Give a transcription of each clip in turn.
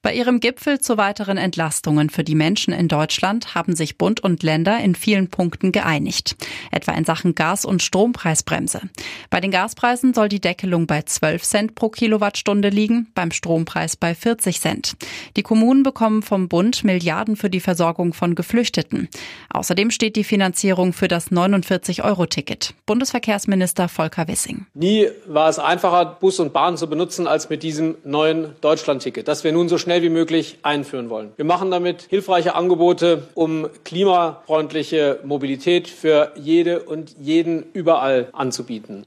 Bei ihrem Gipfel zu weiteren Entlastungen für die Menschen in Deutschland haben sich Bund und Länder in vielen Punkten geeinigt, etwa in Sachen Gas- und Strompreisbremse. Bei den Gaspreisen soll die Deckelung bei 12 Cent pro Kilowattstunde liegen, beim Strompreis bei 40 Cent. Die Kommunen bekommen vom Bund Milliarden für die Versorgung von Geflüchteten. Außerdem steht die Finanzierung für das 49-Euro-Ticket. Bundesverkehrsminister Volker Wissing. Nie war es einfacher, Bus und Bahn zu benutzen als mit diesem neuen Deutschland-Ticket, das wir nun so schnell wie möglich einführen wollen. Wir machen damit hilfreiche Angebote, um klimafreundliche Mobilität für jede und jeden überall anzubieten.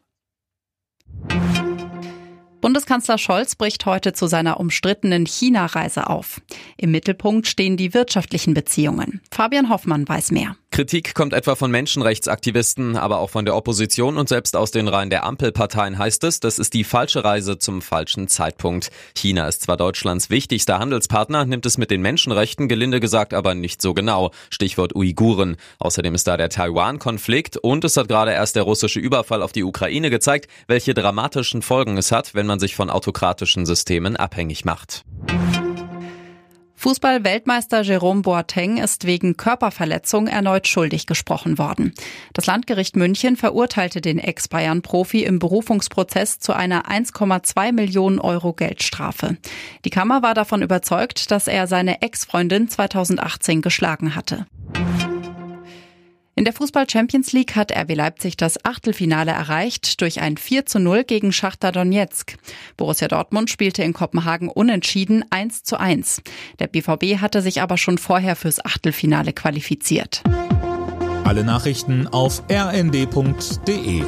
Bundeskanzler Scholz bricht heute zu seiner umstrittenen China-Reise auf. Im Mittelpunkt stehen die wirtschaftlichen Beziehungen. Fabian Hoffmann weiß mehr. Kritik kommt etwa von Menschenrechtsaktivisten, aber auch von der Opposition und selbst aus den Reihen der Ampelparteien heißt es, das ist die falsche Reise zum falschen Zeitpunkt. China ist zwar Deutschlands wichtigster Handelspartner, nimmt es mit den Menschenrechten gelinde gesagt aber nicht so genau. Stichwort Uiguren. Außerdem ist da der Taiwan-Konflikt und es hat gerade erst der russische Überfall auf die Ukraine gezeigt, welche dramatischen Folgen es hat, wenn man sich von autokratischen Systemen abhängig macht. Fußball-Weltmeister Jerome Boateng ist wegen Körperverletzung erneut schuldig gesprochen worden. Das Landgericht München verurteilte den Ex-Bayern-Profi im Berufungsprozess zu einer 1,2 Millionen Euro Geldstrafe. Die Kammer war davon überzeugt, dass er seine Ex-Freundin 2018 geschlagen hatte. In der Fußball Champions League hat RB Leipzig das Achtelfinale erreicht durch ein 4 zu 0 gegen Schachter Donetsk. Borussia Dortmund spielte in Kopenhagen unentschieden 1 zu 1. Der BVB hatte sich aber schon vorher fürs Achtelfinale qualifiziert. Alle Nachrichten auf rnd.de